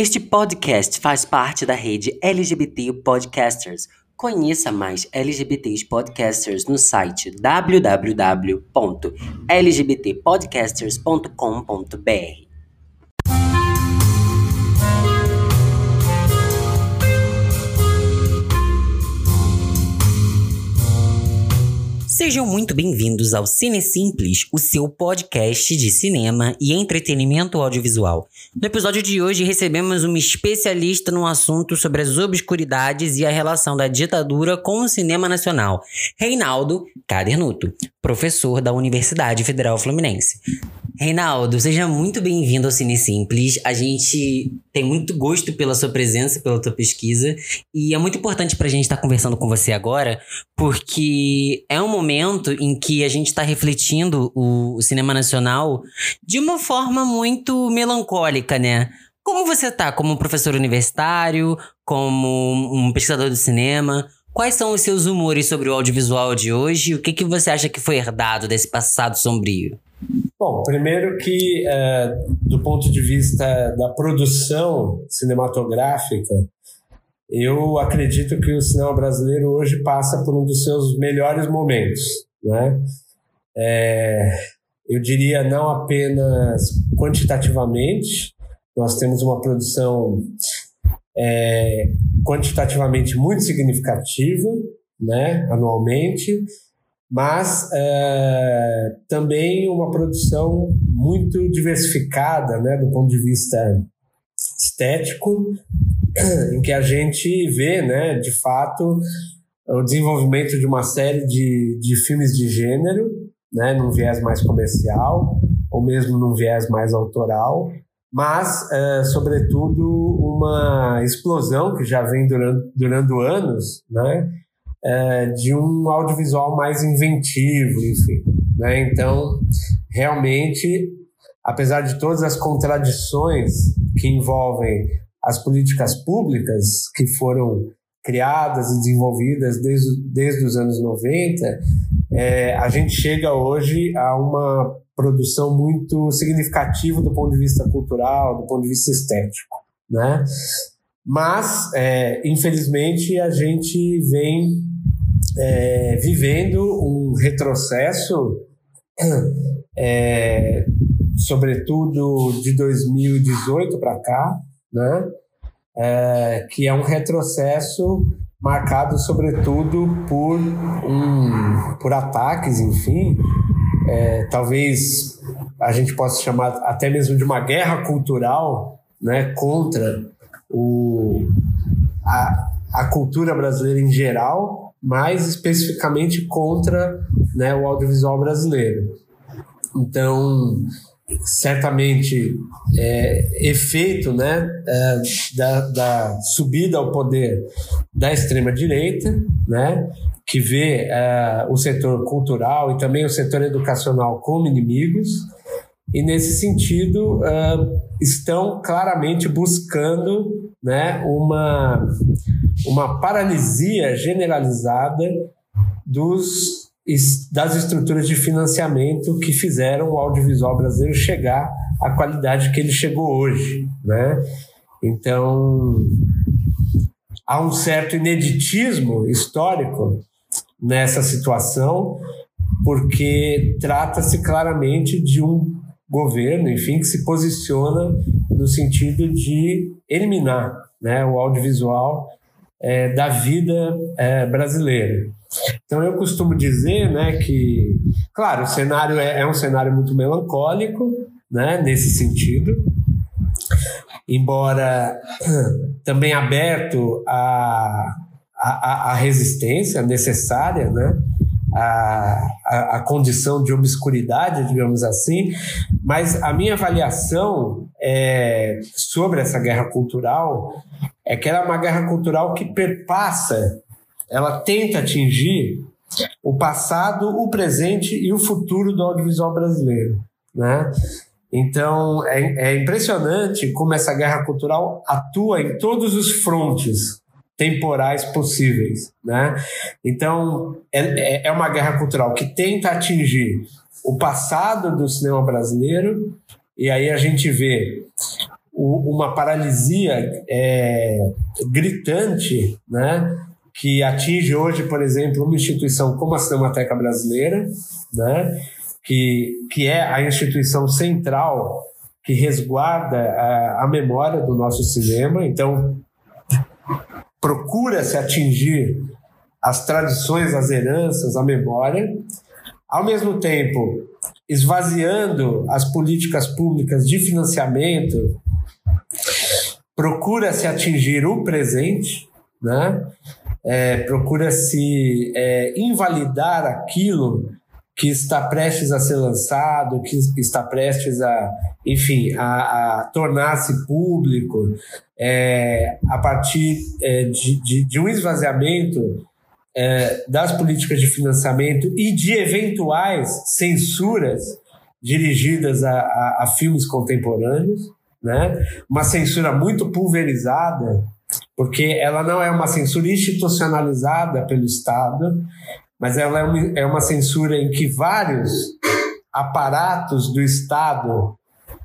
Este podcast faz parte da rede LGBT Podcasters. Conheça mais LGBTs Podcasters no site www.lgbtpodcasters.com.br. Sejam muito bem-vindos ao Cine Simples, o seu podcast de cinema e entretenimento audiovisual. No episódio de hoje recebemos uma especialista no assunto sobre as obscuridades e a relação da ditadura com o cinema nacional, Reinaldo Cadernuto, professor da Universidade Federal Fluminense. Reinaldo, seja muito bem-vindo ao Cine Simples. A gente tem muito gosto pela sua presença, pela tua pesquisa, e é muito importante para a gente estar tá conversando com você agora, porque é um momento em que a gente está refletindo o, o cinema nacional de uma forma muito melancólica, né? Como você tá como professor universitário, como um pesquisador do cinema? Quais são os seus humores sobre o audiovisual de hoje? O que, que você acha que foi herdado desse passado sombrio? Bom, primeiro que, é, do ponto de vista da produção cinematográfica, eu acredito que o cinema brasileiro hoje passa por um dos seus melhores momentos, né? É, eu diria não apenas quantitativamente, nós temos uma produção é, quantitativamente muito significativa, né, anualmente, mas é, também uma produção muito diversificada, né, do ponto de vista estético, em que a gente vê, né, de fato, o desenvolvimento de uma série de, de filmes de gênero, né, num viés mais comercial, ou mesmo num viés mais autoral, mas, é, sobretudo, uma explosão que já vem durando, durando anos, né, é, de um audiovisual mais inventivo, enfim. Né? Então, realmente, apesar de todas as contradições que envolvem as políticas públicas que foram criadas e desenvolvidas desde, desde os anos 90, é, a gente chega hoje a uma produção muito significativa do ponto de vista cultural, do ponto de vista estético, né? Mas, é, infelizmente, a gente vem é, vivendo um retrocesso, é, sobretudo de 2018 para cá, né? É, que é um retrocesso marcado sobretudo por um por ataques, enfim, é, talvez a gente possa chamar até mesmo de uma guerra cultural, né, contra o, a, a cultura brasileira em geral, mais especificamente contra né, o audiovisual brasileiro. Então, certamente, é, efeito né, é, da, da, subida ao poder da extrema-direita, né, que vê é, o setor cultural e também o setor educacional como inimigos, e nesse sentido uh, estão claramente buscando né, uma, uma paralisia generalizada dos, das estruturas de financiamento que fizeram o audiovisual brasileiro chegar à qualidade que ele chegou hoje. Né? Então, há um certo ineditismo histórico nessa situação, porque trata-se claramente de um governo, enfim, que se posiciona no sentido de eliminar né, o audiovisual é, da vida é, brasileira. Então eu costumo dizer né, que, claro, o cenário é, é um cenário muito melancólico, né, nesse sentido, embora também aberto à, à resistência necessária, né, a, a, a, condição de obscuridade, digamos assim, mas a minha avaliação é, sobre essa guerra cultural é que ela é uma guerra cultural que perpassa, ela tenta atingir o passado, o presente e o futuro do audiovisual brasileiro, né? Então é, é impressionante como essa guerra cultural atua em todos os frontes temporais possíveis, né? Então é, é, é uma guerra cultural que tenta atingir o passado do cinema brasileiro e aí a gente vê uma paralisia é, gritante, né? Que atinge hoje, por exemplo, uma instituição como a Cinemateca Brasileira, né? que, que é a instituição central que resguarda a, a memória do nosso cinema. Então, procura se atingir as tradições, as heranças, a memória, ao mesmo tempo esvaziando as políticas públicas de financiamento, procura se atingir o presente, né? É, procura se é, invalidar aquilo que está prestes a ser lançado, que está prestes a, enfim, a, a tornar-se público, é, a partir é, de, de, de, um esvaziamento é, das políticas de financiamento e de eventuais censuras dirigidas a, a, a filmes contemporâneos, né? uma censura muito pulverizada, porque ela não é uma censura institucionalizada pelo Estado, mas ela é uma, é uma censura em que vários aparatos do Estado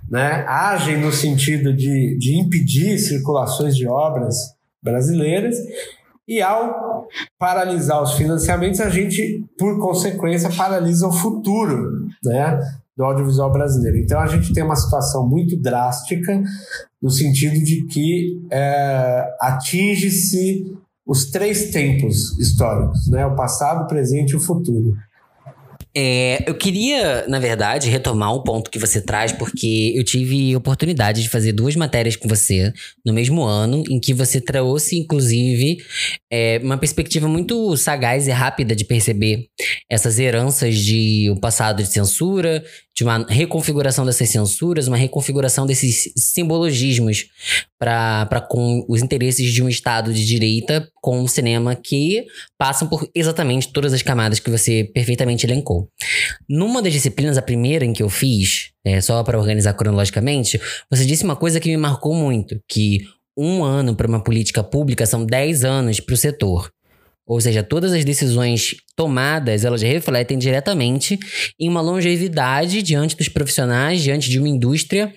né, agem no sentido de, de impedir circulações de obras brasileiras. E ao paralisar os financiamentos, a gente, por consequência, paralisa o futuro né, do audiovisual brasileiro. Então a gente tem uma situação muito drástica no sentido de que é, atinge-se os três tempos históricos, né? O passado, o presente e o futuro. É, eu queria, na verdade, retomar um ponto que você traz, porque eu tive oportunidade de fazer duas matérias com você no mesmo ano, em que você trouxe, inclusive, é, uma perspectiva muito sagaz e rápida de perceber essas heranças de um passado de censura, de uma reconfiguração dessas censuras, uma reconfiguração desses simbologismos para com os interesses de um Estado de direita com o cinema que passam por exatamente todas as camadas que você perfeitamente elencou. Numa das disciplinas, a primeira em que eu fiz, é, só para organizar cronologicamente, você disse uma coisa que me marcou muito, que um ano para uma política pública são 10 anos para o setor. Ou seja, todas as decisões tomadas, elas refletem diretamente em uma longevidade diante dos profissionais, diante de uma indústria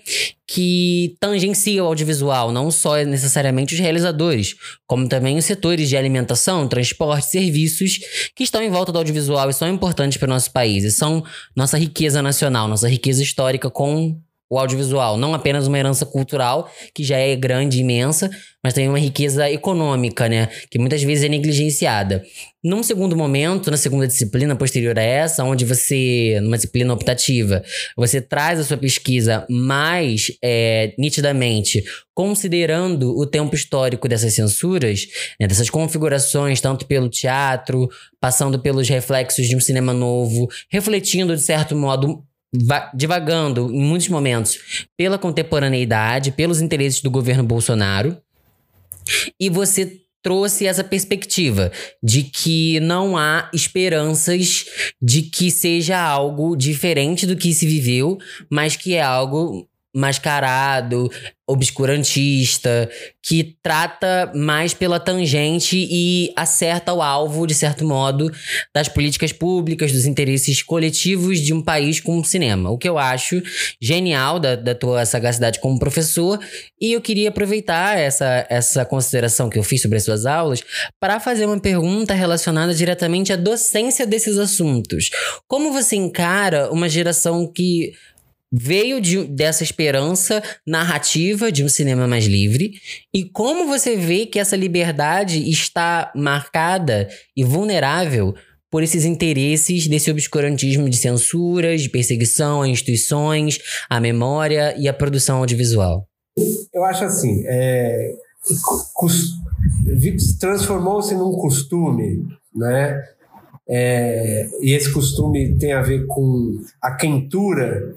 que tangencia o audiovisual, não só necessariamente os realizadores, como também os setores de alimentação, transporte, serviços que estão em volta do audiovisual e são importantes para o nosso país, e são nossa riqueza nacional, nossa riqueza histórica com o audiovisual, não apenas uma herança cultural, que já é grande e imensa, mas também uma riqueza econômica, né? Que muitas vezes é negligenciada. Num segundo momento, na segunda disciplina posterior a essa, onde você, numa disciplina optativa, você traz a sua pesquisa mais é, nitidamente, considerando o tempo histórico dessas censuras, né, dessas configurações, tanto pelo teatro, passando pelos reflexos de um cinema novo, refletindo, de certo modo, divagando em muitos momentos pela contemporaneidade, pelos interesses do governo Bolsonaro. E você trouxe essa perspectiva de que não há esperanças de que seja algo diferente do que se viveu, mas que é algo mascarado, obscurantista, que trata mais pela tangente e acerta o alvo, de certo modo, das políticas públicas, dos interesses coletivos de um país com o cinema. O que eu acho genial da, da tua sagacidade como professor, e eu queria aproveitar essa, essa consideração que eu fiz sobre as suas aulas para fazer uma pergunta relacionada diretamente à docência desses assuntos. Como você encara uma geração que veio de, dessa esperança narrativa de um cinema mais livre e como você vê que essa liberdade está marcada e vulnerável por esses interesses desse obscurantismo de censura, de perseguição a instituições, a memória e a produção audiovisual? Eu acho assim, é, transformou-se num costume, né? É, e esse costume tem a ver com a quentura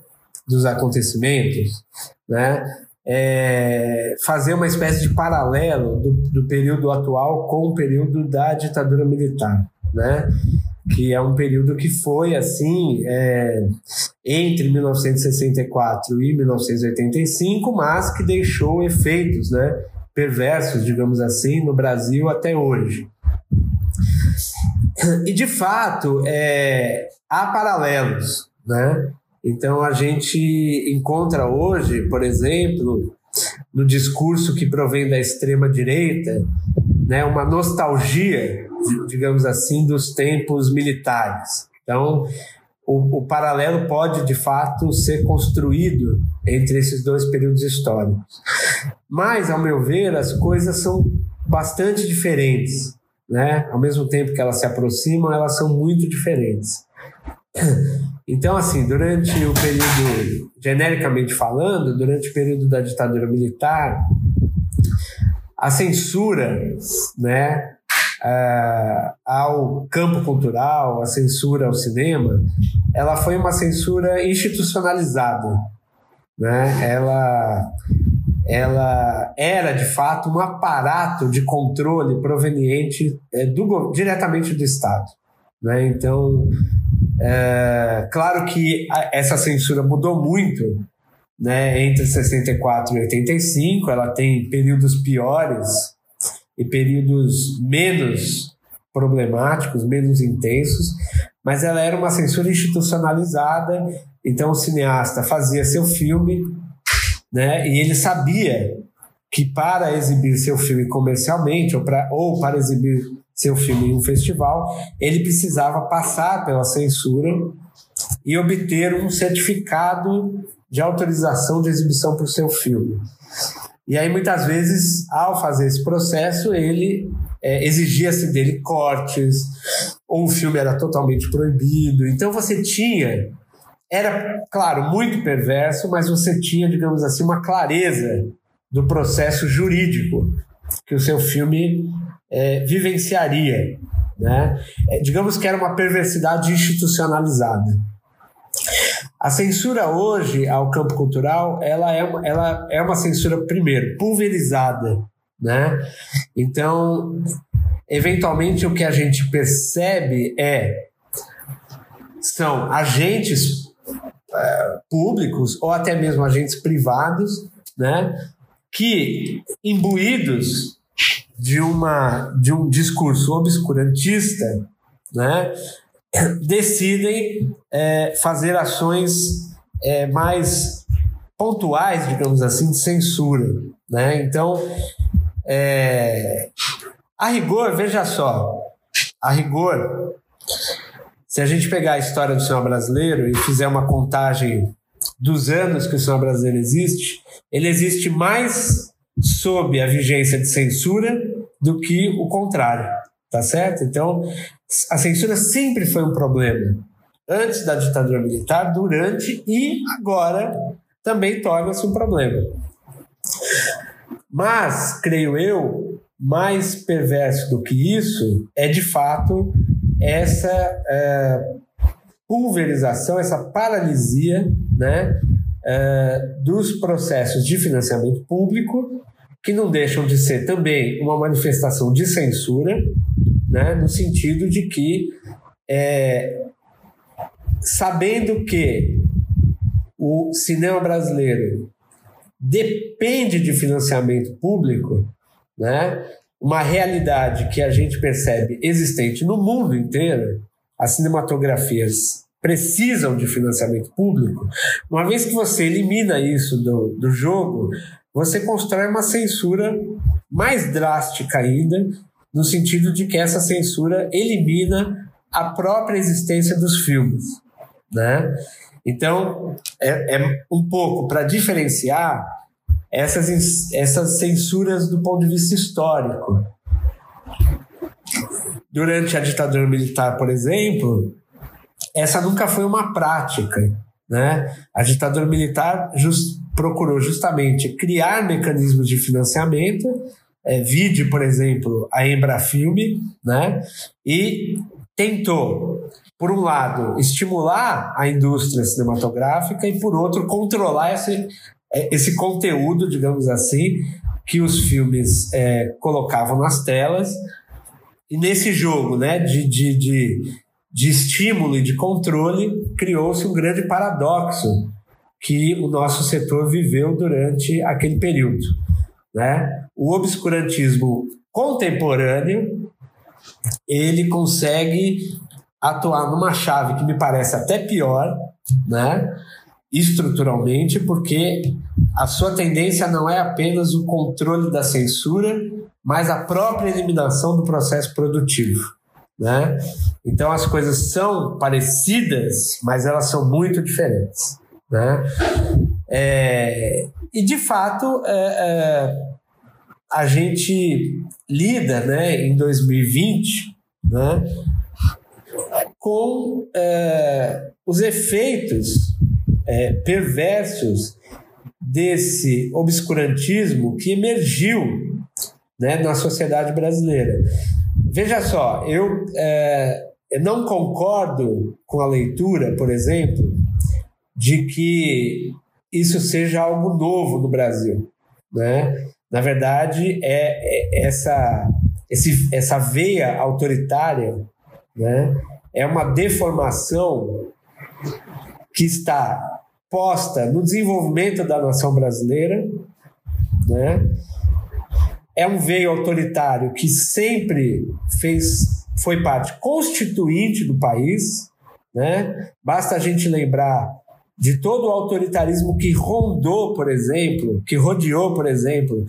dos acontecimentos, né? É, fazer uma espécie de paralelo do, do, período atual com o período da ditadura militar, né? que é um período que foi assim é, entre 1964 e 1985, mas que deixou efeitos né, perversos, digamos assim, no Brasil até hoje. E de fato é, há paralelos, né? Então a gente encontra hoje, por exemplo, no discurso que provém da extrema direita, né, uma nostalgia, digamos assim, dos tempos militares. Então, o, o, paralelo pode de fato ser construído entre esses dois períodos históricos. Mas, ao meu ver, as coisas são bastante diferentes. Né? Ao mesmo tempo que elas se aproximam, elas são muito diferentes. Então, assim, durante o período, genericamente falando, durante o período da ditadura militar, a censura, né, uh, ao campo cultural, a censura ao cinema, ela foi uma censura institucionalizada, né? Ela ela era de fato um aparato de controle proveniente é, do, diretamente do Estado. Né? Então, é, claro que a, essa censura mudou muito né, entre 64 e 85, ela tem períodos piores e períodos menos problemáticos, menos intensos, mas ela era uma censura institucionalizada, então o cineasta fazia seu filme, né, e ele sabia que para exibir seu filme comercialmente ou, pra, ou para exibir seu filme em um festival, ele precisava passar pela censura e obter um certificado de autorização de exibição para o seu filme. E aí, muitas vezes, ao fazer esse processo, ele é, exigia-se dele cortes, ou o filme era totalmente proibido. Então, você tinha. Era, claro, muito perverso, mas você tinha, digamos assim, uma clareza do processo jurídico que o seu filme é, vivenciaria. Né? É, digamos que era uma perversidade institucionalizada. A censura hoje ao campo cultural, ela é uma, ela é uma censura, primeiro, pulverizada, né? Então, eventualmente o que a gente percebe é são agentes é, públicos ou até mesmo agentes privados, né? Que imbuídos de uma de um discurso obscurantista, né? decidem é, fazer ações é, mais pontuais, digamos assim, de censura. Né? Então, é, a rigor, veja só, a rigor, se a gente pegar a história do cinema brasileiro e fizer uma contagem dos anos que o cinema brasileiro existe, ele existe mais sob a vigência de censura do que o contrário, tá certo? Então, a censura sempre foi um problema. Antes da ditadura militar, durante e agora também torna-se um problema. Mas, creio eu, mais perverso do que isso é de fato essa é, pulverização, essa paralisia né, é, dos processos de financiamento público, que não deixam de ser também uma manifestação de censura, né, no sentido de que, é, sabendo que o cinema brasileiro depende de financiamento público, né, uma realidade que a gente percebe existente no mundo inteiro, as cinematografias precisam de financiamento público, uma vez que você elimina isso do, do jogo, você constrói uma censura mais drástica ainda no sentido de que essa censura elimina a própria existência dos filmes, né? Então, é, é um pouco para diferenciar essas, essas censuras do ponto de vista histórico. Durante a ditadura militar, por exemplo, essa nunca foi uma prática. Né? A ditadura militar just, procurou justamente criar mecanismos de financiamento é, vide, por exemplo, a Embrafilme, né? E tentou, por um lado, estimular a indústria cinematográfica e, por outro, controlar esse, é, esse conteúdo, digamos assim, que os filmes é, colocavam nas telas. E nesse jogo né, de, de, de, de estímulo e de controle, criou-se um grande paradoxo que o nosso setor viveu durante aquele período. Né? O obscurantismo contemporâneo ele consegue atuar numa chave que me parece até pior, né? estruturalmente, porque a sua tendência não é apenas o controle da censura, mas a própria eliminação do processo produtivo. Né? Então as coisas são parecidas, mas elas são muito diferentes. Né? É, e de fato, é, é, a gente lida né, em 2020 né, com é, os efeitos é, perversos desse obscurantismo que emergiu né, na sociedade brasileira. Veja só, eu, é, eu não concordo com a leitura, por exemplo, de que isso seja algo novo no Brasil. Né? Na verdade, é, é essa, esse, essa veia autoritária né, é uma deformação que está posta no desenvolvimento da nação brasileira, né? É um veio autoritário que sempre fez foi parte constituinte do país, né? Basta a gente lembrar de todo o autoritarismo que rondou, por exemplo, que rodeou, por exemplo,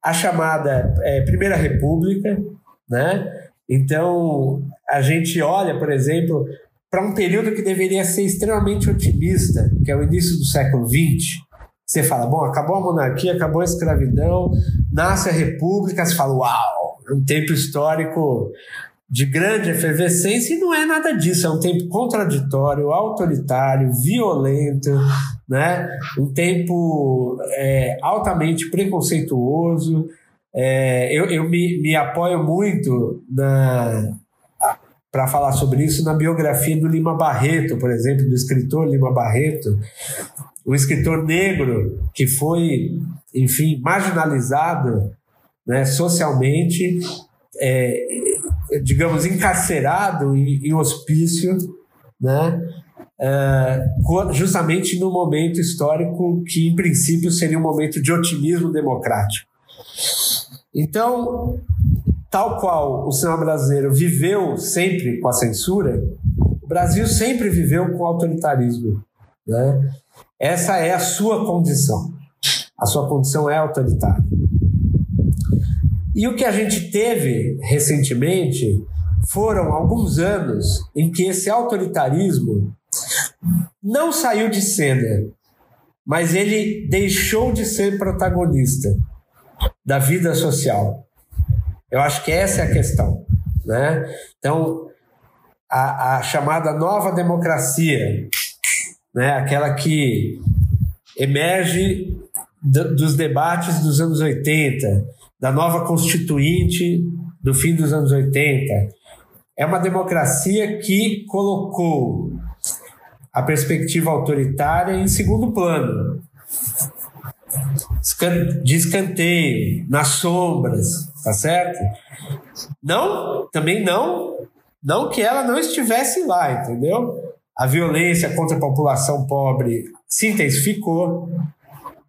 a chamada é, Primeira República, né? Então, a gente olha, por exemplo, para um período que deveria ser extremamente otimista, que é o início do século XX. Você fala, bom, acabou a monarquia, acabou a escravidão, nasce a república, você fala, uau, é um tempo histórico de grande efervescência e não é nada disso, é um tempo contraditório, autoritário, violento, né? um tempo é, altamente preconceituoso. É, eu eu me, me apoio muito para falar sobre isso na biografia do Lima Barreto, por exemplo, do escritor Lima Barreto, um escritor negro que foi, enfim, marginalizado né, socialmente, é, digamos, encarcerado em, em hospício, né, é, justamente no momento histórico que, em princípio, seria um momento de otimismo democrático. Então, tal qual o cinema brasileiro viveu sempre com a censura, o Brasil sempre viveu com o autoritarismo. Né? Essa é a sua condição. A sua condição é autoritária. E o que a gente teve recentemente foram alguns anos em que esse autoritarismo não saiu de cena, mas ele deixou de ser protagonista da vida social. Eu acho que essa é a questão. Né? Então, a, a chamada nova democracia, né? aquela que emerge do, dos debates dos anos 80, da nova constituinte do fim dos anos 80, é uma democracia que colocou a perspectiva autoritária em segundo plano de escanteio, nas sombras, tá certo? Não, também não, não que ela não estivesse lá, entendeu? A violência contra a população pobre se intensificou,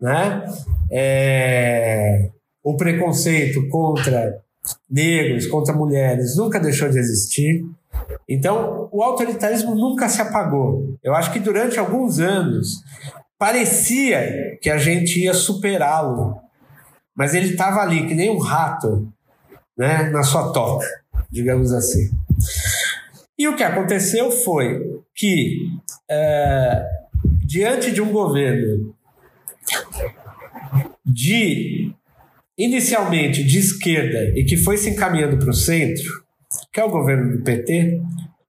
né? É, o preconceito contra negros, contra mulheres, nunca deixou de existir. Então, o autoritarismo nunca se apagou. Eu acho que durante alguns anos parecia que a gente ia superá-lo, mas ele estava ali, que nem um rato, né, na sua toca, digamos assim. E o que aconteceu foi que, é, diante de um governo de inicialmente de esquerda e que foi se encaminhando para o centro, que é o governo do PT,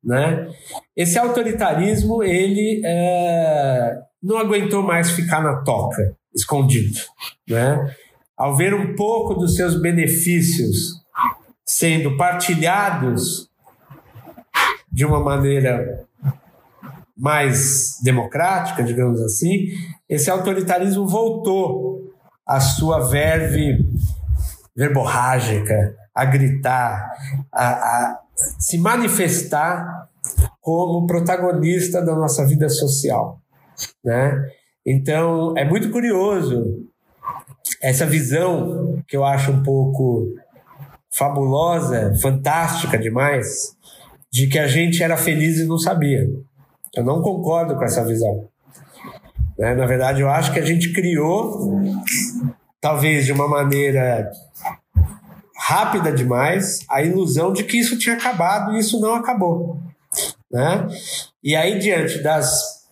né? Esse autoritarismo ele é, não aguentou mais ficar na toca, escondido. Né? Ao ver um pouco dos seus benefícios sendo partilhados de uma maneira mais democrática, digamos assim, esse autoritarismo voltou à sua verve verborrágica, a gritar, a, a se manifestar como protagonista da nossa vida social. Né? Então, é muito curioso essa visão que eu acho um pouco fabulosa, fantástica demais, de que a gente era feliz e não sabia. Eu não concordo com essa visão. Né? Na verdade, eu acho que a gente criou, talvez de uma maneira rápida demais, a ilusão de que isso tinha acabado e isso não acabou. Né? E aí, diante das,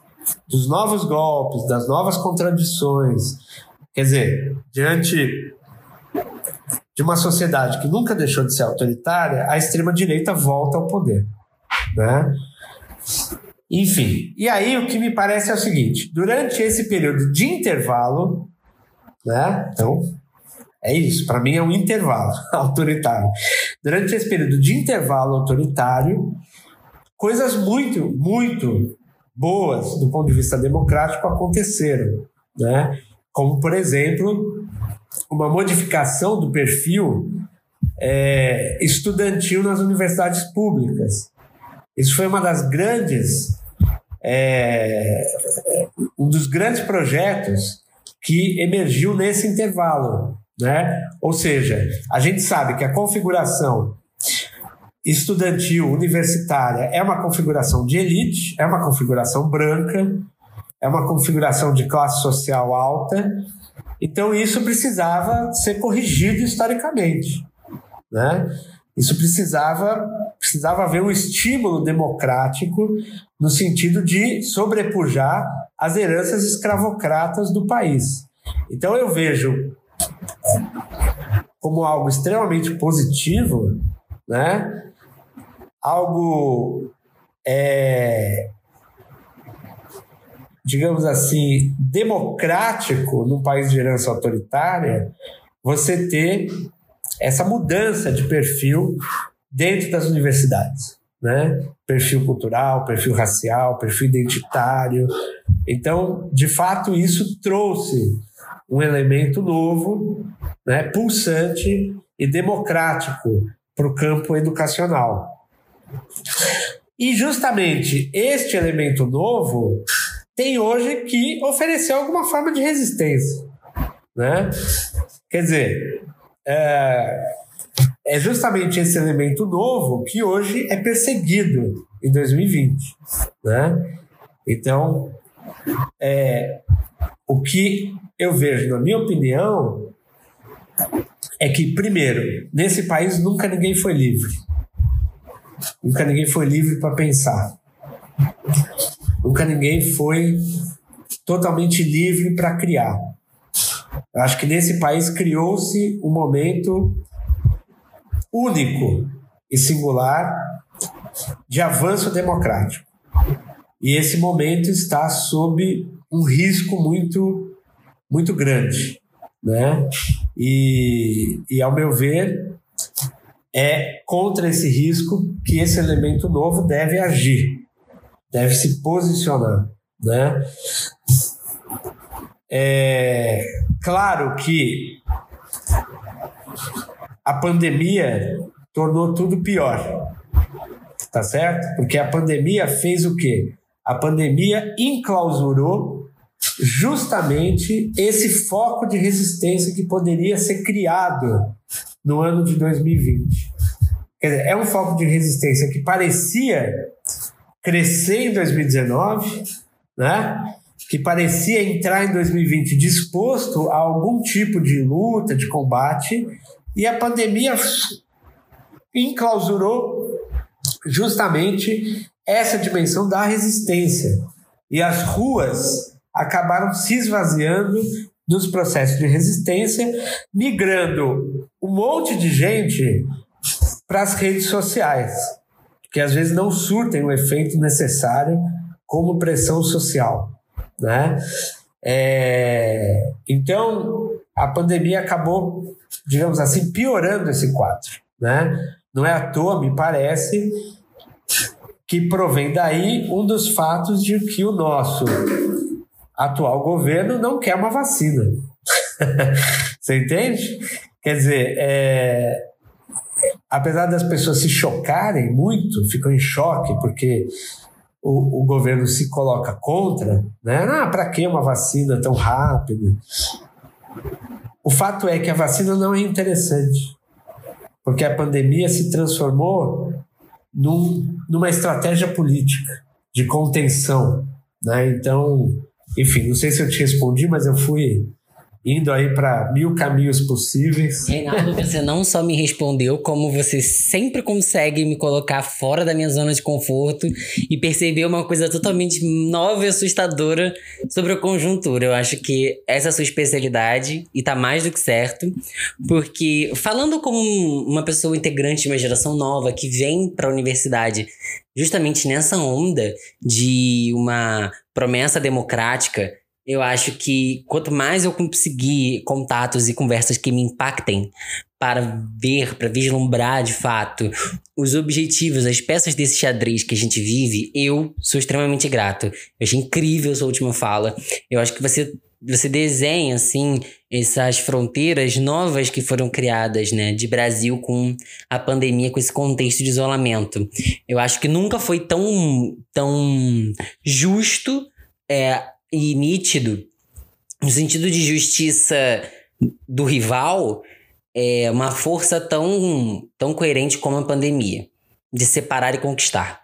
dos novos golpes, das novas contradições, quer dizer, diante de uma sociedade que nunca deixou de ser autoritária, a extrema-direita volta ao poder. Né? Enfim, e aí o que me parece é o seguinte: durante esse período de intervalo, né? Então, é isso, para mim é um intervalo autoritário. Durante esse período de intervalo autoritário, coisas muito, muito boas do ponto de vista democrático aconteceram, né? Como, por exemplo, uma modificação do perfil é, estudantil nas universidades públicas. Isso foi uma das grandes, é, um dos grandes projetos que emergiu nesse intervalo, né? Ou seja, a gente sabe que a configuração estudantil universitária é uma configuração de elite, é uma configuração branca, é uma configuração de classe social alta então isso precisava ser corrigido historicamente, né? Isso precisava precisava haver um estímulo democrático no sentido de sobrepujar as heranças escravocratas do país. Então eu vejo como algo extremamente positivo, né? Algo é, digamos assim, democrático num país de herança autoritária, você ter essa mudança de perfil dentro das universidades, né? Perfil cultural, perfil racial, perfil identitário. Então, de fato, isso trouxe um elemento novo, né, pulsante e democrático para o campo educacional. E justamente este elemento novo tem hoje que oferecer alguma forma de resistência. Né? Quer dizer, é, é justamente esse elemento novo que hoje é perseguido em 2020. Né? Então, é, o que eu vejo, na minha opinião, é que, primeiro, nesse país nunca ninguém foi livre. Nunca ninguém foi livre para pensar. Nunca ninguém foi totalmente livre para criar. Eu acho que nesse país criou-se um momento único e singular de avanço democrático. E esse momento está sob um risco muito muito grande, né? E, e ao meu ver é contra esse risco que esse elemento novo deve agir deve se posicionar, né? É claro que a pandemia tornou tudo pior, tá certo? Porque a pandemia fez o quê? A pandemia enclausurou justamente esse foco de resistência que poderia ser criado no ano de 2020. Quer dizer, é um foco de resistência que parecia crescer em 2019, né? Que parecia entrar em 2020 disposto a algum tipo de luta, de combate, e a pandemia enclausurou justamente essa dimensão da resistência. E as ruas acabaram se esvaziando dos processos de resistência, migrando um monte de gente para as redes sociais que às vezes não surtem o efeito necessário como pressão social, né? É, então, a pandemia acabou, digamos assim, piorando esse quadro, né? Não é à toa, me parece, que provém daí um dos fatos de que o nosso atual governo não quer uma vacina. Você entende? Quer dizer, é, apesar das pessoas se chocarem muito, ficam em choque porque o, o governo se coloca contra, né? Ah, para que uma vacina tão rápida? O fato é que a vacina não é interessante, porque a pandemia se transformou num, numa estratégia política de contenção, né? Então, enfim, não sei se eu te respondi, mas eu fui indo aí para mil caminhos possíveis. Reinaldo, você não só me respondeu, como você sempre consegue me colocar fora da minha zona de conforto e perceber uma coisa totalmente nova e assustadora sobre a conjuntura. Eu acho que essa é a sua especialidade e tá mais do que certo, porque falando como uma pessoa integrante de uma geração nova que vem para a universidade justamente nessa onda de uma promessa democrática eu acho que quanto mais eu conseguir contatos e conversas que me impactem para ver, para vislumbrar de fato os objetivos, as peças desse xadrez que a gente vive, eu sou extremamente grato. Eu achei incrível sua última fala. Eu acho que você você desenha assim essas fronteiras novas que foram criadas, né, de Brasil com a pandemia, com esse contexto de isolamento. Eu acho que nunca foi tão tão justo é, e nítido, no sentido de justiça do rival, é uma força tão, tão coerente como a pandemia, de separar e conquistar.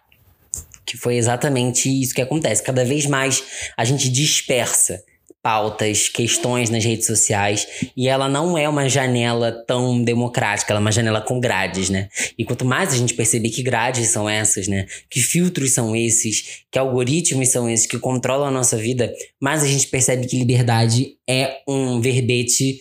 Que foi exatamente isso que acontece. Cada vez mais a gente dispersa pautas, questões nas redes sociais, e ela não é uma janela tão democrática, ela é uma janela com grades, né? E quanto mais a gente perceber que grades são essas, né? Que filtros são esses, que algoritmos são esses que controlam a nossa vida, mais a gente percebe que liberdade é um verbete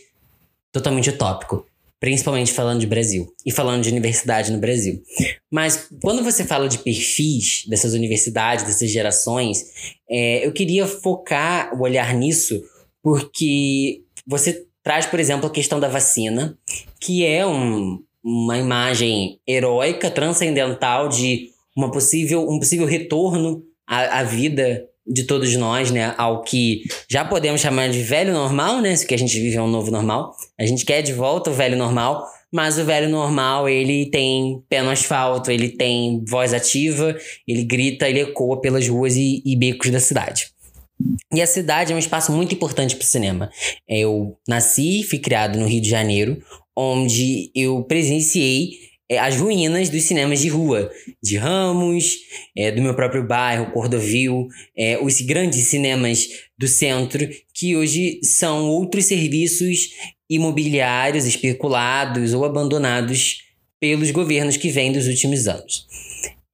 totalmente utópico. Principalmente falando de Brasil e falando de universidade no Brasil. Mas quando você fala de perfis dessas universidades, dessas gerações, é, eu queria focar o olhar nisso, porque você traz, por exemplo, a questão da vacina, que é um, uma imagem heróica, transcendental de uma possível, um possível retorno à, à vida de todos nós, né, ao que já podemos chamar de velho normal, né, que a gente vive é um novo normal. A gente quer de volta o velho normal, mas o velho normal, ele tem pé no asfalto, ele tem voz ativa, ele grita, ele ecoa pelas ruas e, e becos da cidade. E a cidade é um espaço muito importante para o cinema. Eu nasci, fui criado no Rio de Janeiro, onde eu presenciei é, as ruínas dos cinemas de rua, de Ramos, é, do meu próprio bairro, Cordovil, é, os grandes cinemas do centro, que hoje são outros serviços imobiliários especulados ou abandonados pelos governos que vêm dos últimos anos.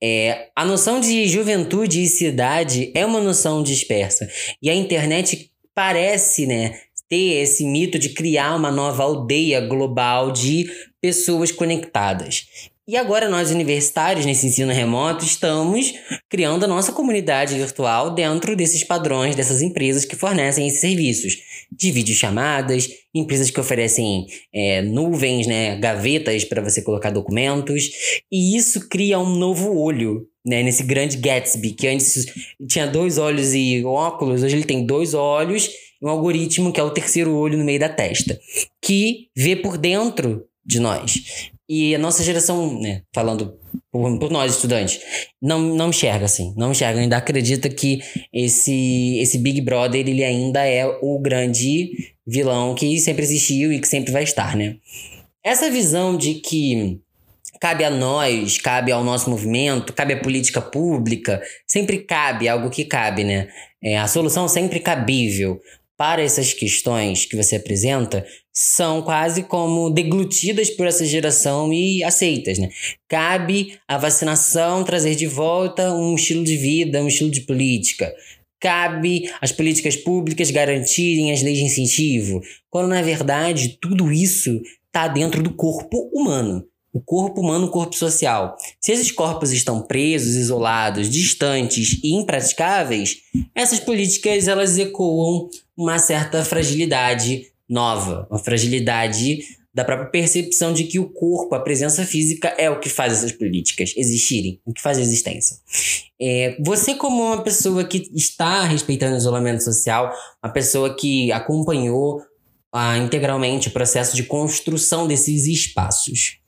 É, a noção de juventude e cidade é uma noção dispersa. E a internet parece né, ter esse mito de criar uma nova aldeia global de pessoas conectadas. E agora nós universitários nesse ensino remoto estamos criando a nossa comunidade virtual dentro desses padrões dessas empresas que fornecem esses serviços de videochamadas, empresas que oferecem é, nuvens, né, gavetas para você colocar documentos, e isso cria um novo olho né, nesse grande Gatsby que antes tinha dois olhos e óculos, hoje ele tem dois olhos um algoritmo que é o terceiro olho no meio da testa, que vê por dentro de nós. E a nossa geração, né, falando por, por, nós estudantes, não, não enxerga assim, não enxerga, ainda acredita que esse, esse Big Brother ele ainda é o grande vilão que sempre existiu e que sempre vai estar, né? Essa visão de que cabe a nós, cabe ao nosso movimento, cabe à política pública, sempre cabe algo que cabe, né? É, a solução sempre cabível para essas questões que você apresenta são quase como deglutidas por essa geração e aceitas, né? Cabe a vacinação trazer de volta um estilo de vida, um estilo de política. Cabe as políticas públicas garantirem as leis de incentivo, quando na verdade tudo isso está dentro do corpo humano. O corpo humano, o corpo social. Se esses corpos estão presos, isolados, distantes e impraticáveis, essas políticas elas ecoam uma certa fragilidade nova, uma fragilidade da própria percepção de que o corpo, a presença física é o que faz essas políticas existirem, o que faz a existência. É, você como uma pessoa que está respeitando o isolamento social, uma pessoa que acompanhou ah, integralmente o processo de construção desses espaços,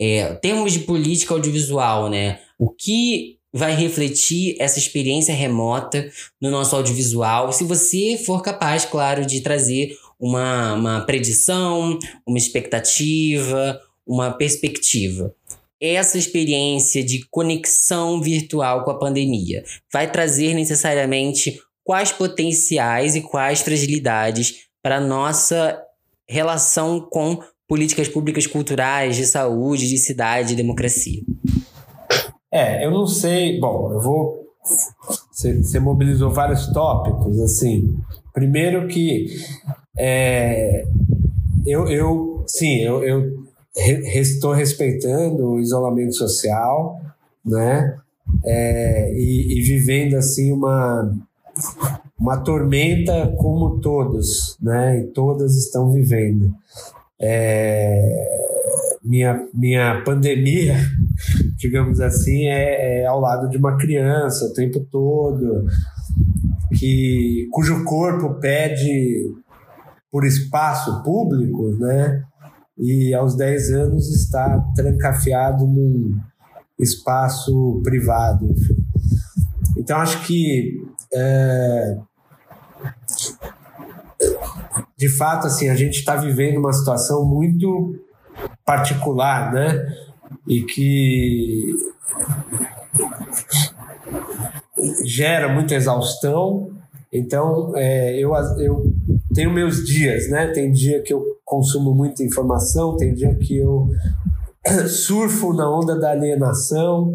é, termos de política audiovisual, né? O que vai refletir essa experiência remota no nosso audiovisual. Se você for capaz, claro, de trazer uma, uma predição, uma expectativa, uma perspectiva. Essa experiência de conexão virtual com a pandemia vai trazer necessariamente quais potenciais e quais fragilidades para nossa relação com políticas públicas culturais, de saúde, de cidade, de democracia? É, eu não sei. Bom, eu vou. Você mobilizou vários tópicos, assim. Primeiro que é, eu, eu, sim, eu, eu estou respeitando o isolamento social, né? É, e, e, vivendo assim uma uma tormenta como todos, né? E todas estão vivendo. É, minha minha pandemia, digamos assim, é, é ao lado de uma criança o tempo todo, que cujo corpo pede por espaço público, né? E aos 10 anos está trancafiado num espaço privado. Então acho que é, de fato assim a gente está vivendo uma situação muito particular, né? E que gera muita exaustão. Então é, eu, eu tenho meus dias, né? Tem dia que eu consumo muita informação, tem dia que eu surfo na onda da alienação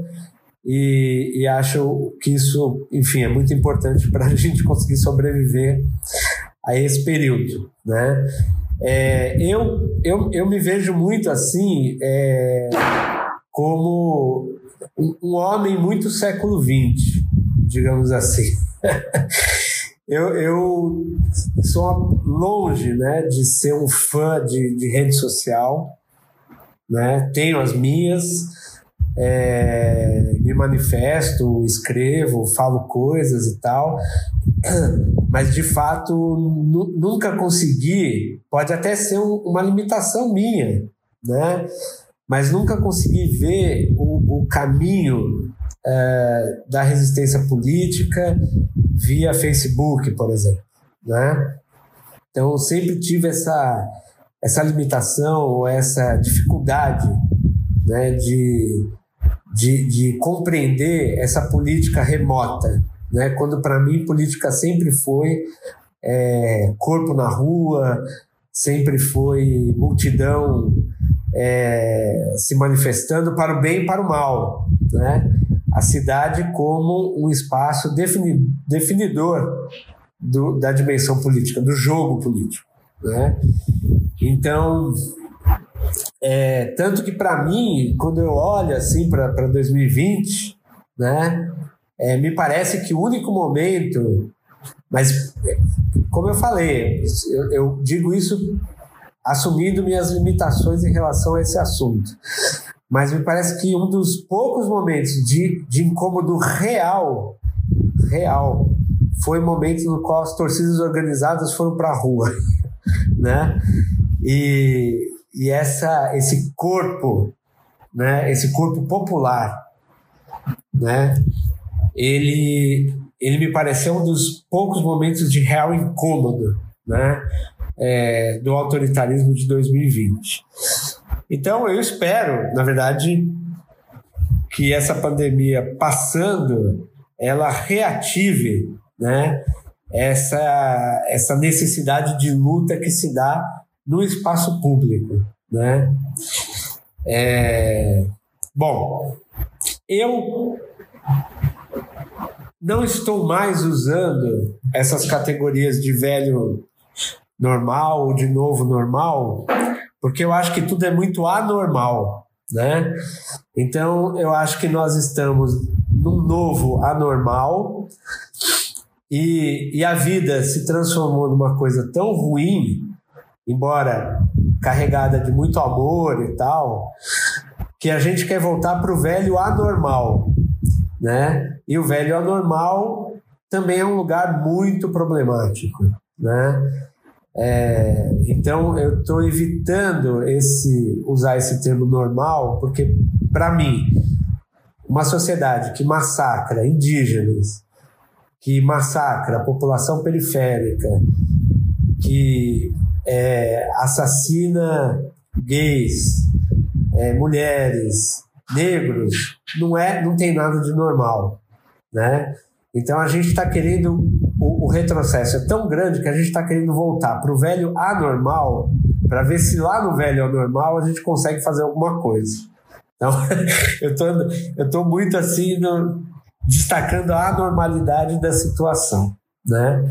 e, e acho que isso, enfim, é muito importante para a gente conseguir sobreviver a esse período, né? É, eu, eu, eu me vejo muito assim é, como um, homem muito século XX, digamos assim. eu, eu sou longe né, de ser um fã de, de rede social, né? tenho as minhas, é, me manifesto, escrevo, falo coisas e tal, mas de fato nunca consegui, pode até ser um, uma limitação minha, né? mas nunca consegui ver o, o caminho é, da resistência política via Facebook, por exemplo, né? Então, sempre tive essa, essa limitação ou essa dificuldade né, de, de, de compreender essa política remota, né? Quando, para mim, política sempre foi é, corpo na rua, sempre foi multidão é, se manifestando para o bem e para o mal, né? a cidade como um espaço defini definidor do, da dimensão política, do jogo político. Né? Então, é, tanto que para mim, quando eu olho assim para 2020, né, é, me parece que o único momento, mas como eu falei, eu, eu digo isso assumindo minhas limitações em relação a esse assunto. Mas me parece que um dos poucos momentos de, de incômodo real, real, foi o momento no qual as torcidas organizadas foram para a rua, né? E, e essa, esse corpo, né? Esse corpo popular, né? Ele, ele me pareceu um dos poucos momentos de real incômodo, né? É, do autoritarismo de 2020. Então, eu espero, na verdade, que essa pandemia passando, ela reative né, essa, essa necessidade de luta que se dá no espaço público. Né? É, bom, eu não estou mais usando essas categorias de velho normal ou de novo normal porque eu acho que tudo é muito anormal, né? Então eu acho que nós estamos num novo anormal e, e a vida se transformou numa coisa tão ruim, embora carregada de muito amor e tal, que a gente quer voltar para o velho anormal, né? E o velho anormal também é um lugar muito problemático, né? É, então eu estou evitando esse usar esse termo normal, porque para mim uma sociedade que massacra indígenas, que massacra a população periférica, que é, assassina gays, é, mulheres, negros, não é, não tem nada de normal, né? Então a gente está querendo o, o, retrocesso é tão grande que a gente está querendo voltar para o velho anormal para ver se lá no velho anormal a gente consegue fazer alguma coisa. Então, eu tô, eu tô muito assim no, destacando a anormalidade da situação, né?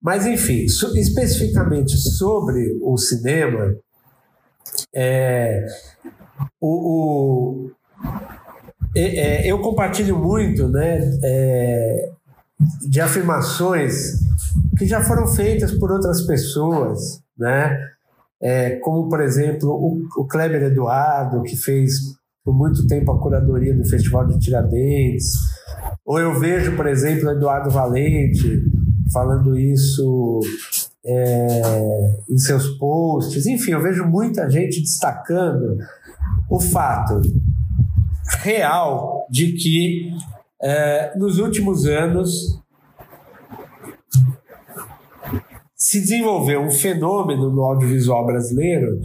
Mas enfim, so, especificamente sobre o cinema, é, o, o é, eu compartilho muito, né, é, de afirmações que já foram feitas por outras pessoas, né? É, como, por exemplo, o, o, Kleber Eduardo, que fez por muito tempo a curadoria do Festival de Tiradentes, ou eu vejo, por exemplo, o Eduardo Valente falando isso é, em seus posts. Enfim, eu vejo muita gente destacando o fato real de que é, nos últimos anos se desenvolveu um fenômeno no audiovisual brasileiro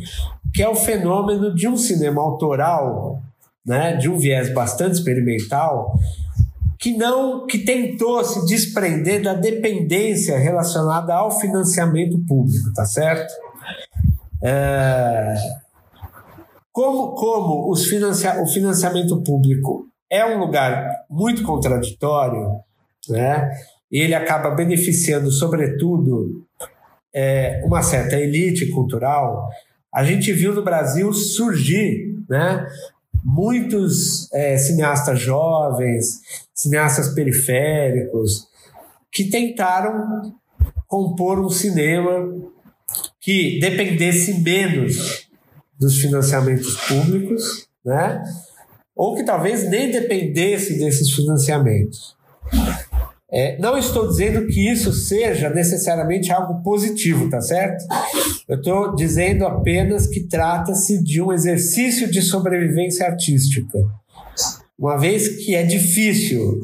que é o fenômeno de um cinema autoral, né, de um viés bastante experimental, que não que tentou se desprender da dependência relacionada ao financiamento público, tá certo? É, como como os financia, o financiamento público é um lugar muito contraditório, né? Ele acaba beneficiando, sobretudo, é, uma certa elite cultural. A gente viu no Brasil surgir, né? Muitos é, cineastas jovens, cineastas periféricos, que tentaram compor um cinema que dependesse menos dos financiamentos públicos, né? ou que talvez nem dependesse desses financiamentos. É, não estou dizendo que isso seja necessariamente algo positivo, tá certo? Eu estou dizendo apenas que trata-se de um exercício de sobrevivência artística. Uma vez que é difícil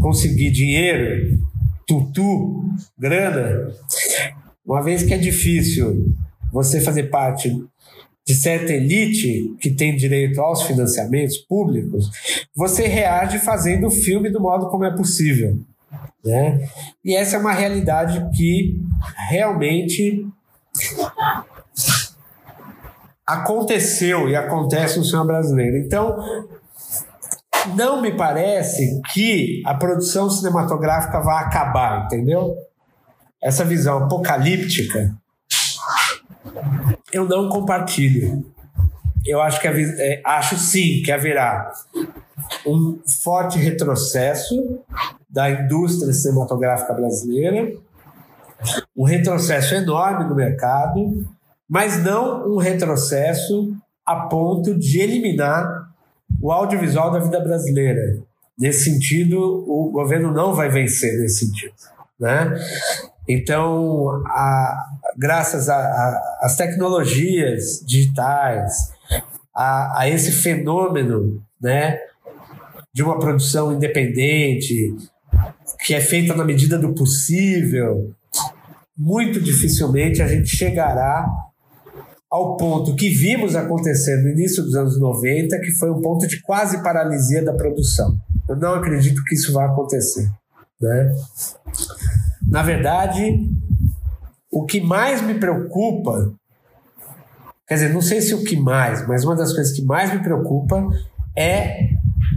conseguir dinheiro, tutu, grana, uma vez que é difícil você fazer parte de certa elite que tem direito aos financiamentos públicos, você reage fazendo o filme do modo como é possível. Né? E essa é uma realidade que realmente aconteceu e acontece no cinema brasileiro. Então, não me parece que a produção cinematográfica vai acabar, entendeu? Essa visão apocalíptica eu não compartilho. Eu acho que é, acho sim que haverá um forte retrocesso da indústria cinematográfica brasileira, um retrocesso enorme no mercado, mas não um retrocesso a ponto de eliminar o audiovisual da vida brasileira. Nesse sentido, o governo não vai vencer nesse sentido. Né? Então, a, graças às tecnologias digitais, a, a, esse fenômeno né, de uma produção independente, que é feita na medida do possível, muito dificilmente a gente chegará ao ponto que vimos acontecer no início dos anos 90, que foi um ponto de quase paralisia da produção. Eu não acredito que isso vai acontecer. Né? Na verdade, o que mais me preocupa, quer dizer, não sei se o que mais, mas uma das coisas que mais me preocupa é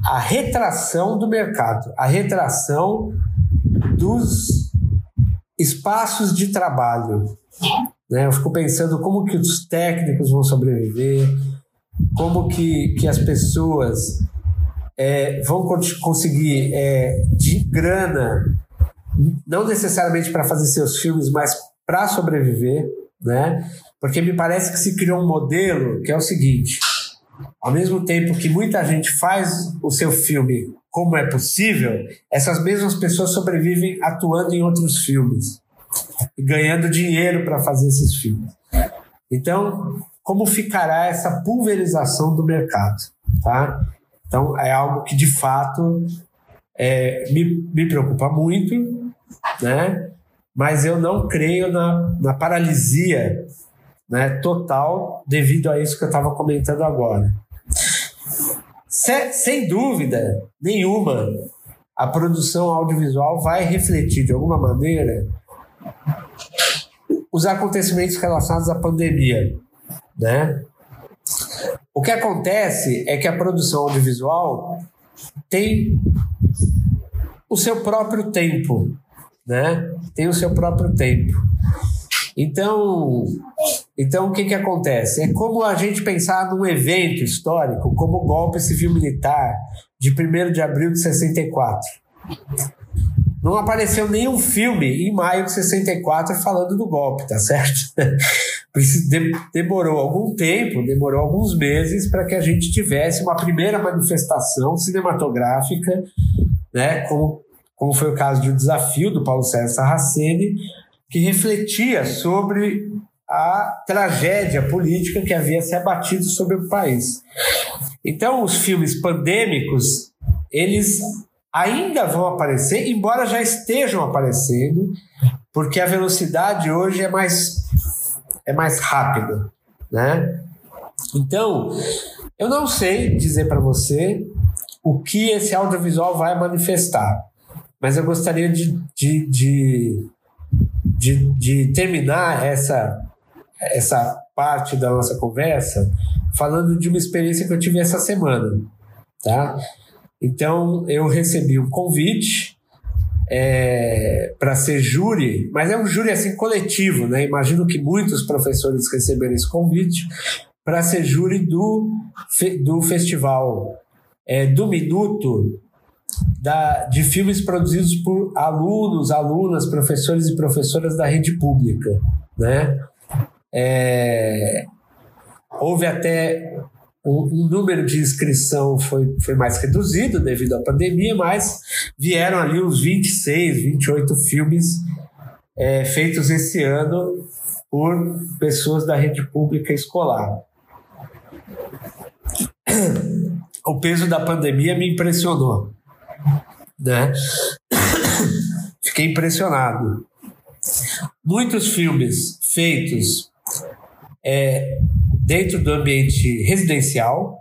a retração do mercado, a retração dos espaços de trabalho. Né? Eu fico pensando como que os técnicos vão sobreviver, como que, que as pessoas é, vão conseguir é, de grana não necessariamente para fazer seus filmes, mas para sobreviver, né? Porque me parece que se criou um modelo que é o seguinte: ao mesmo tempo que muita gente faz o seu filme como é possível, essas mesmas pessoas sobrevivem atuando em outros filmes e ganhando dinheiro para fazer esses filmes. Então, como ficará essa pulverização do mercado, tá? Então, é algo que de fato é, me, me preocupa muito né? Mas eu não creio na, na paralisia né, total devido a isso que eu estava comentando agora. Se, sem dúvida nenhuma, a produção audiovisual vai refletir de alguma maneira os acontecimentos relacionados à pandemia, né? O que acontece é que a produção audiovisual tem o seu próprio tempo, né? Tem o seu próprio tempo. Então, então o que, que acontece? É como a gente pensar num evento histórico, como o golpe civil militar de 1 de abril de 64. Não apareceu nenhum filme em maio de 64 falando do golpe, tá certo? demorou algum tempo, demorou alguns meses para que a gente tivesse uma primeira manifestação cinematográfica, né, como, como foi o caso de O Desafio, do Paulo César Sarraceni, que refletia sobre a tragédia política que havia se abatido sobre o país. Então, os filmes pandêmicos, eles ainda vão aparecer, embora já estejam aparecendo, porque a velocidade hoje é mais é mais rápida, né? Então, eu não sei dizer para você o que esse audiovisual vai manifestar, mas eu gostaria de, de, de, de, de terminar essa, essa parte da nossa conversa falando de uma experiência que eu tive essa semana, tá? Então, eu recebi um convite é, para ser júri, mas é um júri assim coletivo, né? Imagino que muitos professores receberam esse convite para ser júri do, do festival é, do Minuto da, de filmes produzidos por alunos, alunas, professores e professoras da rede pública, né? É, houve até o, número de inscrição foi, foi mais reduzido devido à pandemia, mas vieram ali uns 26, 28 filmes é, feitos esse ano por pessoas da rede pública escolar. O peso da pandemia me impressionou, né? Fiquei impressionado. Muitos filmes feitos é, dentro do ambiente residencial.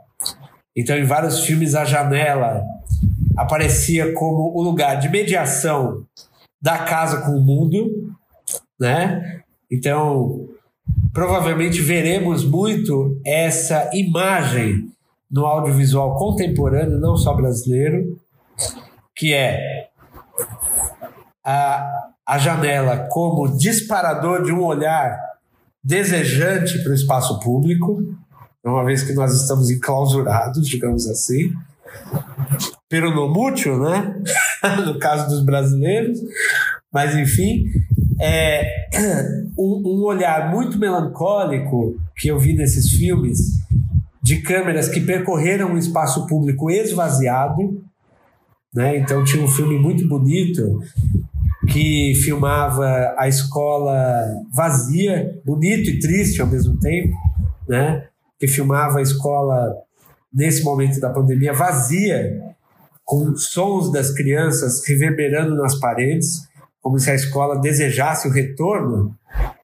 Então, em vários filmes, a janela aparecia como o lugar de mediação da casa com o mundo, né? Então, provavelmente veremos muito essa imagem no audiovisual contemporâneo, não só brasileiro, que é a, a janela como disparador de um olhar desejante para o espaço público, uma vez que nós estamos enclausurados, digamos assim, pelo no mútuo, né? no caso dos brasileiros, mas enfim, é um, um olhar muito melancólico que eu vi nesses filmes de câmeras que percorreram um espaço público esvaziado, né? Então tinha um filme muito bonito que filmava a escola vazia, bonito e triste ao mesmo tempo, né? Que filmava a escola nesse momento da pandemia vazia, com sons das crianças reverberando nas paredes, como se a escola desejasse o retorno.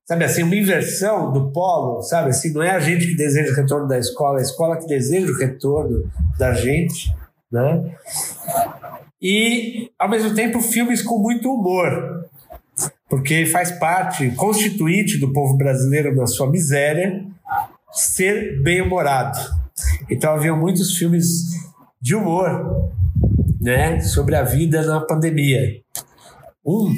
Sabe assim, uma inversão do polo, sabe assim, não é a gente que deseja o retorno da escola, é a escola que deseja o retorno da gente, né? E, ao mesmo tempo, filmes com muito humor, porque faz parte constituinte do povo brasileiro na sua miséria ser bem-humorado. Então havia muitos filmes de humor, né, sobre a vida na pandemia. Um,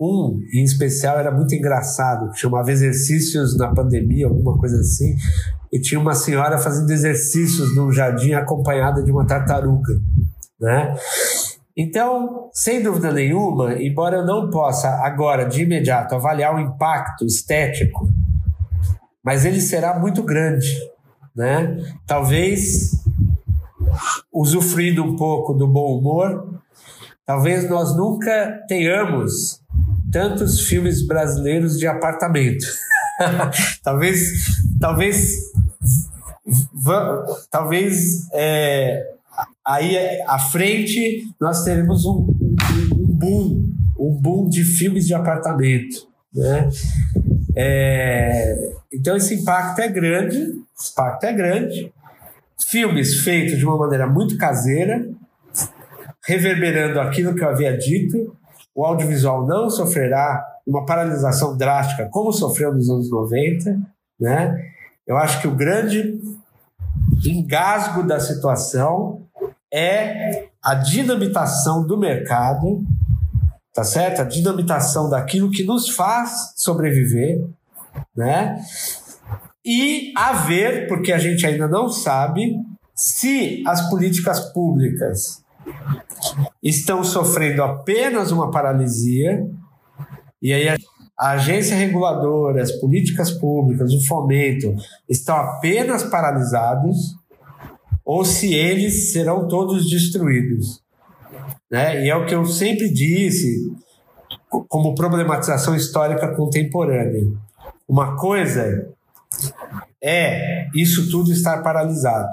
um em especial era muito engraçado, chamava Exercícios na Pandemia, alguma coisa assim, e tinha uma senhora fazendo exercícios num jardim acompanhada de uma tartaruga, né? Então, sem dúvida nenhuma, embora eu não possa agora de imediato avaliar o impacto estético, mas ele será muito grande, né? Talvez usufruindo um pouco do bom humor, talvez nós nunca tenhamos tantos filmes brasileiros de apartamento. talvez, talvez, talvez é, aí à frente nós teremos um, um, boom, um boom de filmes de apartamento, né? É, então esse impacto é grande, esse impacto é grande. Filmes feitos de uma maneira muito caseira, reverberando aquilo que eu havia dito, o audiovisual não sofrerá uma paralisação drástica como sofreu nos anos 90, né? Eu acho que o grande engasgo da situação é a dinamitação do mercado, tá certo? A dinamitação daquilo que nos faz sobreviver, né? E haver, porque a gente ainda não sabe, se as políticas públicas estão sofrendo apenas uma paralisia, e aí a agência reguladora, as políticas públicas, o fomento estão apenas paralisados, ou se eles serão todos destruídos. Né? E é o que eu sempre disse como problematização histórica contemporânea. Uma coisa é isso tudo estar paralisado.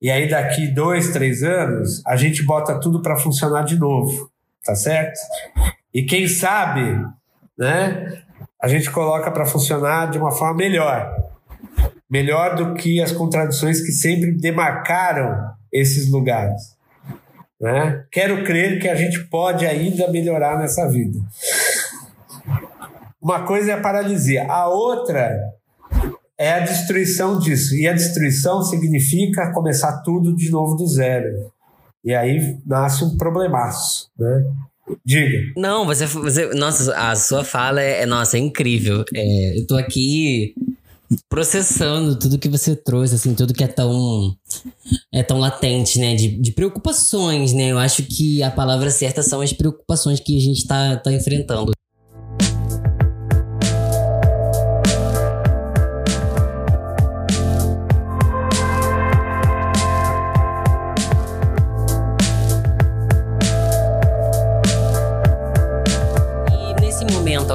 E aí, daqui dois, três anos, a gente bota tudo para funcionar de novo, tá certo? E quem sabe, né, a gente coloca para funcionar de uma forma melhor. Melhor do que as contradições que sempre demarcaram esses lugares. Né? Quero crer que a gente pode ainda melhorar nessa vida. Uma coisa é a paralisia, a outra é a destruição disso. E a destruição significa começar tudo de novo do zero. E aí nasce um problemaço, né? Diga. Não, você, você. Nossa, a sua fala é, é nossa, é incrível. É, eu tô aqui processando tudo que você trouxe, assim, tudo que é tão é tão latente, né, de, de preocupações, né? Eu acho que a palavra certa são as preocupações que a gente tá, tá enfrentando.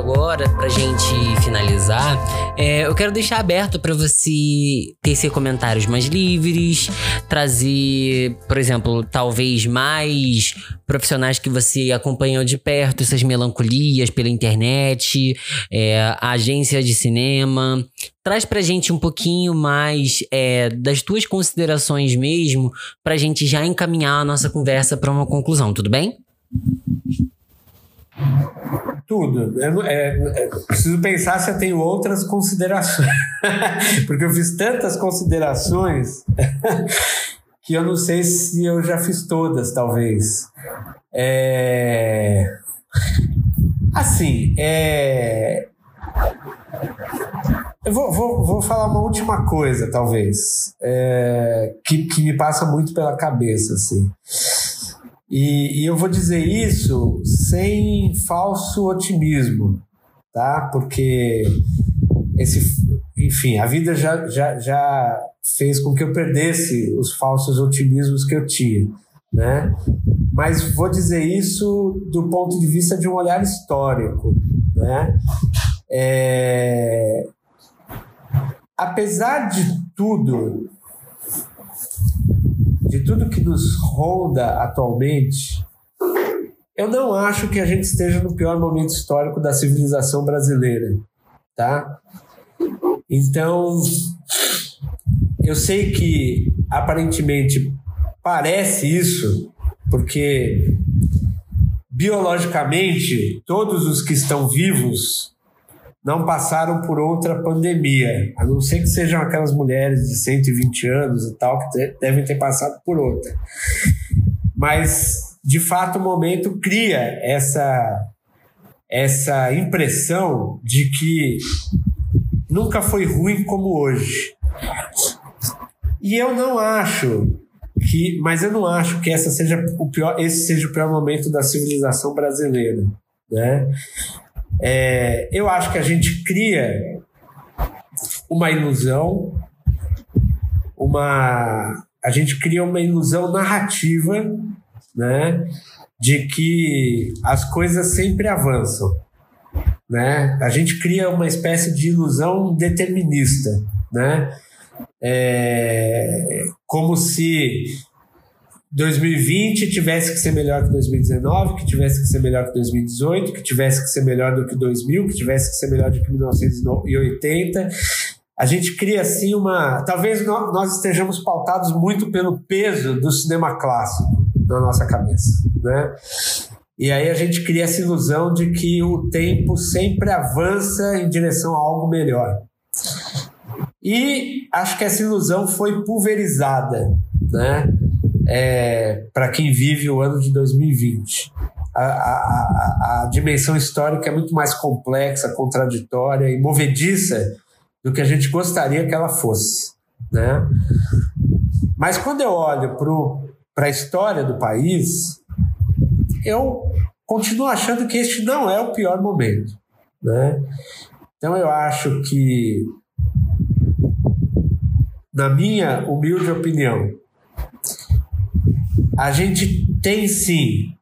agora, pra gente finalizar, é, eu quero deixar aberto para você tecer comentários mais livres, trazer, por exemplo, talvez mais profissionais que você acompanhou de perto, essas melancolias pela internet, é, agência de cinema. Traz pra gente um pouquinho mais é, das tuas considerações mesmo, pra gente já encaminhar a nossa conversa para uma conclusão, tudo bem? Tudo. É, é, preciso pensar se eu tenho outras considerações. Porque eu fiz tantas considerações que eu não sei se eu já fiz todas, talvez. É... Assim, é... eu vou, vou, vou falar uma última coisa, talvez, é... que, que me passa muito pela cabeça. Assim. E, e eu vou dizer isso sem falso otimismo, tá? Porque esse, enfim, a vida já, já, já fez com que eu perdesse os falsos otimismos que eu tinha, né? Mas vou dizer isso do ponto de vista de um olhar histórico, né? É... Apesar de tudo, de tudo que nos ronda atualmente, eu não acho que a gente esteja no pior momento histórico da civilização brasileira, tá? Então, eu sei que aparentemente parece isso, porque biologicamente todos os que estão vivos não passaram por outra pandemia, a não ser que sejam aquelas mulheres de 120 anos e tal, que devem ter passado por outra. Mas, de fato, o momento cria essa, essa impressão de que nunca foi ruim como hoje. E eu não acho que, mas eu não acho que essa seja o pior, esse seja o pior momento da civilização brasileira, né? É, eu acho que a gente cria uma ilusão, uma a gente cria uma ilusão narrativa, né, de que as coisas sempre avançam, né? A gente cria uma espécie de ilusão determinista, né? É, como se 2020 tivesse que ser melhor que 2019, que tivesse que ser melhor que 2018, que tivesse que ser melhor do que 2000, que tivesse que ser melhor do que 1980. A gente cria assim uma. Talvez nós estejamos pautados muito pelo peso do cinema clássico, na nossa cabeça, né? E aí a gente cria essa ilusão de que o tempo sempre avança em direção a algo melhor. E acho que essa ilusão foi pulverizada, né? É, para quem vive o ano de 2020. A, a, a, dimensão histórica é muito mais complexa, contraditória e movediça do que a gente gostaria que ela fosse. Né? Mas quando eu olho para a história do país, eu continuo achando que este não é o pior momento. Né? Então eu acho que, na minha humilde opinião, a gente tem sim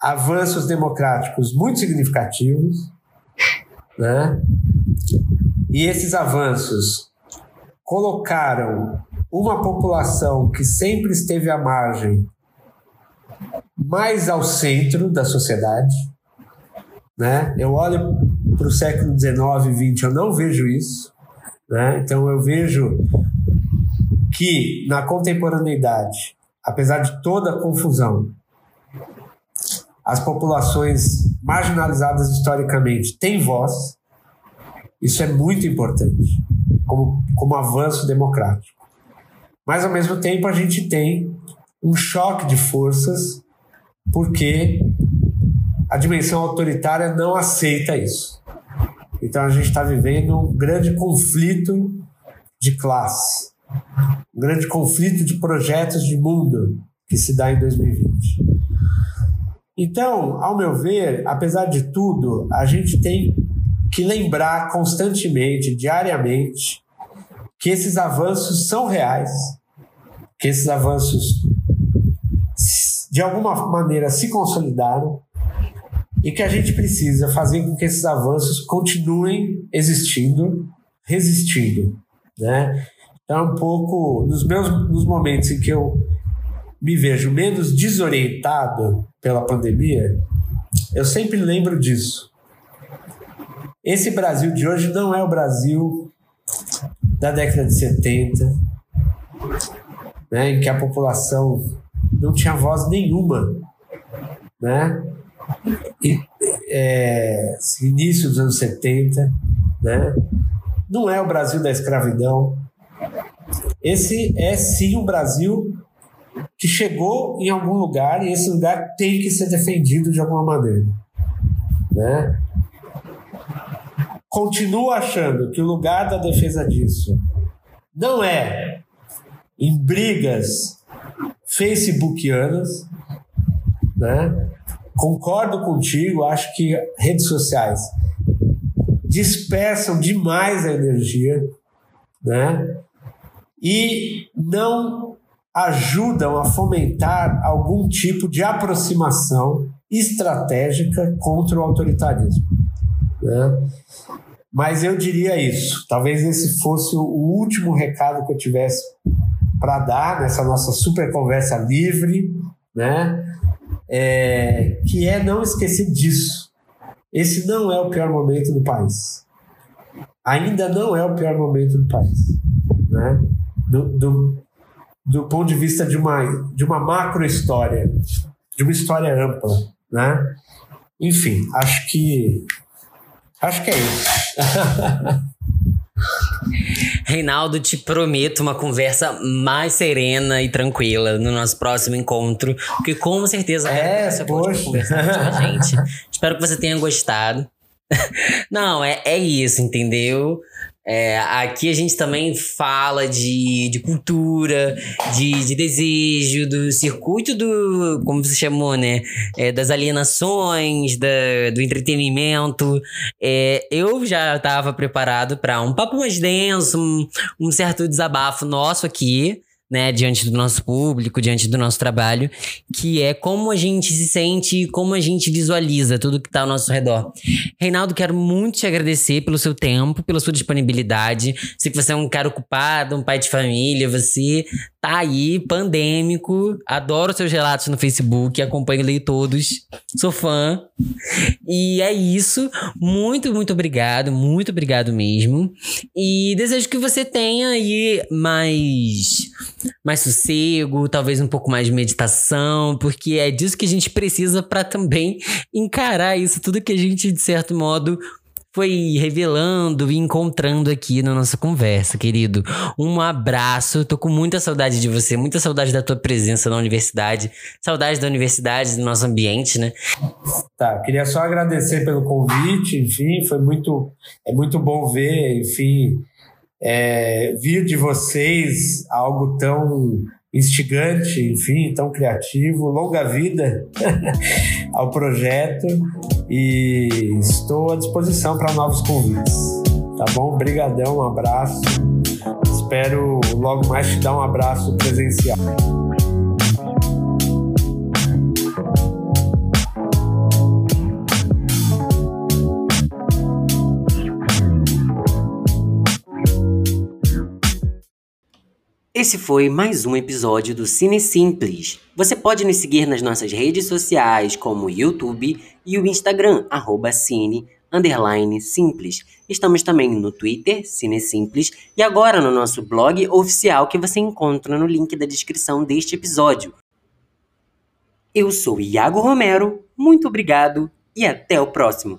avanços democráticos muito significativos, né? E esses avanços colocaram uma população que sempre esteve à margem mais ao centro da sociedade. Né? Eu olho para o século XIX e XX, eu não vejo isso. Né? Então eu vejo que na contemporaneidade, apesar de toda a confusão, as populações marginalizadas historicamente têm voz. Isso é muito importante, como, como avanço democrático. Mas, ao mesmo tempo, a gente tem um choque de forças, porque a dimensão autoritária não aceita isso. Então, a gente está vivendo um grande conflito de classe, um grande conflito de projetos de mundo que se dá em 2020. Então, ao meu ver, apesar de tudo, a gente tem que lembrar constantemente, diariamente, que esses avanços são reais, que esses avanços de alguma maneira se consolidaram e que a gente precisa fazer com que esses avanços continuem existindo, resistindo, né? Então, um pouco nos meus nos momentos em que eu me vejo menos desorientado pela pandemia, eu sempre lembro disso. Esse Brasil de hoje não é o Brasil da década de 70, né, em que a população não tinha voz nenhuma, né? E, é, início dos anos 70, né? Não é o Brasil da escravidão. Esse é sim o Brasil que chegou em algum lugar e esse lugar tem que ser defendido de alguma maneira, né? Continuo achando que o lugar da defesa disso não é em brigas facebookianas, né? Concordo contigo, acho que redes sociais dispersam demais a energia, né? E não ajudam a fomentar algum tipo de aproximação estratégica contra o autoritarismo. Né? Mas eu diria isso. Talvez esse fosse o último recado que eu tivesse para dar nessa nossa super conversa livre, né? É, que é não esquecer disso. Esse não é o pior momento do país. Ainda não é o pior momento do país. Né? Do, do, do ponto de vista de uma, de uma macro história, de uma história ampla, né? Enfim, acho que acho que é isso. Reinaldo, te prometo uma conversa mais serena e tranquila no nosso próximo encontro, porque com certeza é, você pode conversar com a gente. Espero que você tenha gostado. Não, é, é isso, entendeu? É, aqui a gente também fala de, de cultura, de, de desejo, do circuito do, como você chamou, né? É, das alienações, da, do entretenimento. É, eu já estava preparado para um papo mais denso, um, um certo desabafo nosso aqui né, diante do nosso público, diante do nosso trabalho, que é como a gente se sente, como a gente visualiza tudo que está ao nosso redor. Reinaldo, quero muito te agradecer pelo seu tempo, pela sua disponibilidade. Sei que você é um cara ocupado, um pai de família, você tá aí, pandêmico, adoro seus relatos no Facebook, acompanho leio todos, sou fã. E é isso. Muito, muito obrigado, muito obrigado mesmo. E desejo que você tenha aí mais mais sossego, talvez um pouco mais de meditação, porque é disso que a gente precisa para também encarar isso tudo que a gente de certo modo foi revelando e encontrando aqui na nossa conversa, querido. Um abraço, tô com muita saudade de você, muita saudade da tua presença na universidade, saudade da universidade, do nosso ambiente, né? Tá, queria só agradecer pelo convite, enfim, foi muito, é muito bom ver, enfim, é, vir de vocês algo tão instigante, enfim, tão criativo. Longa vida ao projeto e estou à disposição para novos convites. Tá bom? Obrigadão, um abraço. Espero logo mais te dar um abraço presencial. Esse foi mais um episódio do Cine Simples. Você pode nos seguir nas nossas redes sociais, como o YouTube e o Instagram, arroba Cine simples. Estamos também no Twitter, Cine Simples, e agora no nosso blog oficial que você encontra no link da descrição deste episódio. Eu sou Iago Romero, muito obrigado e até o próximo.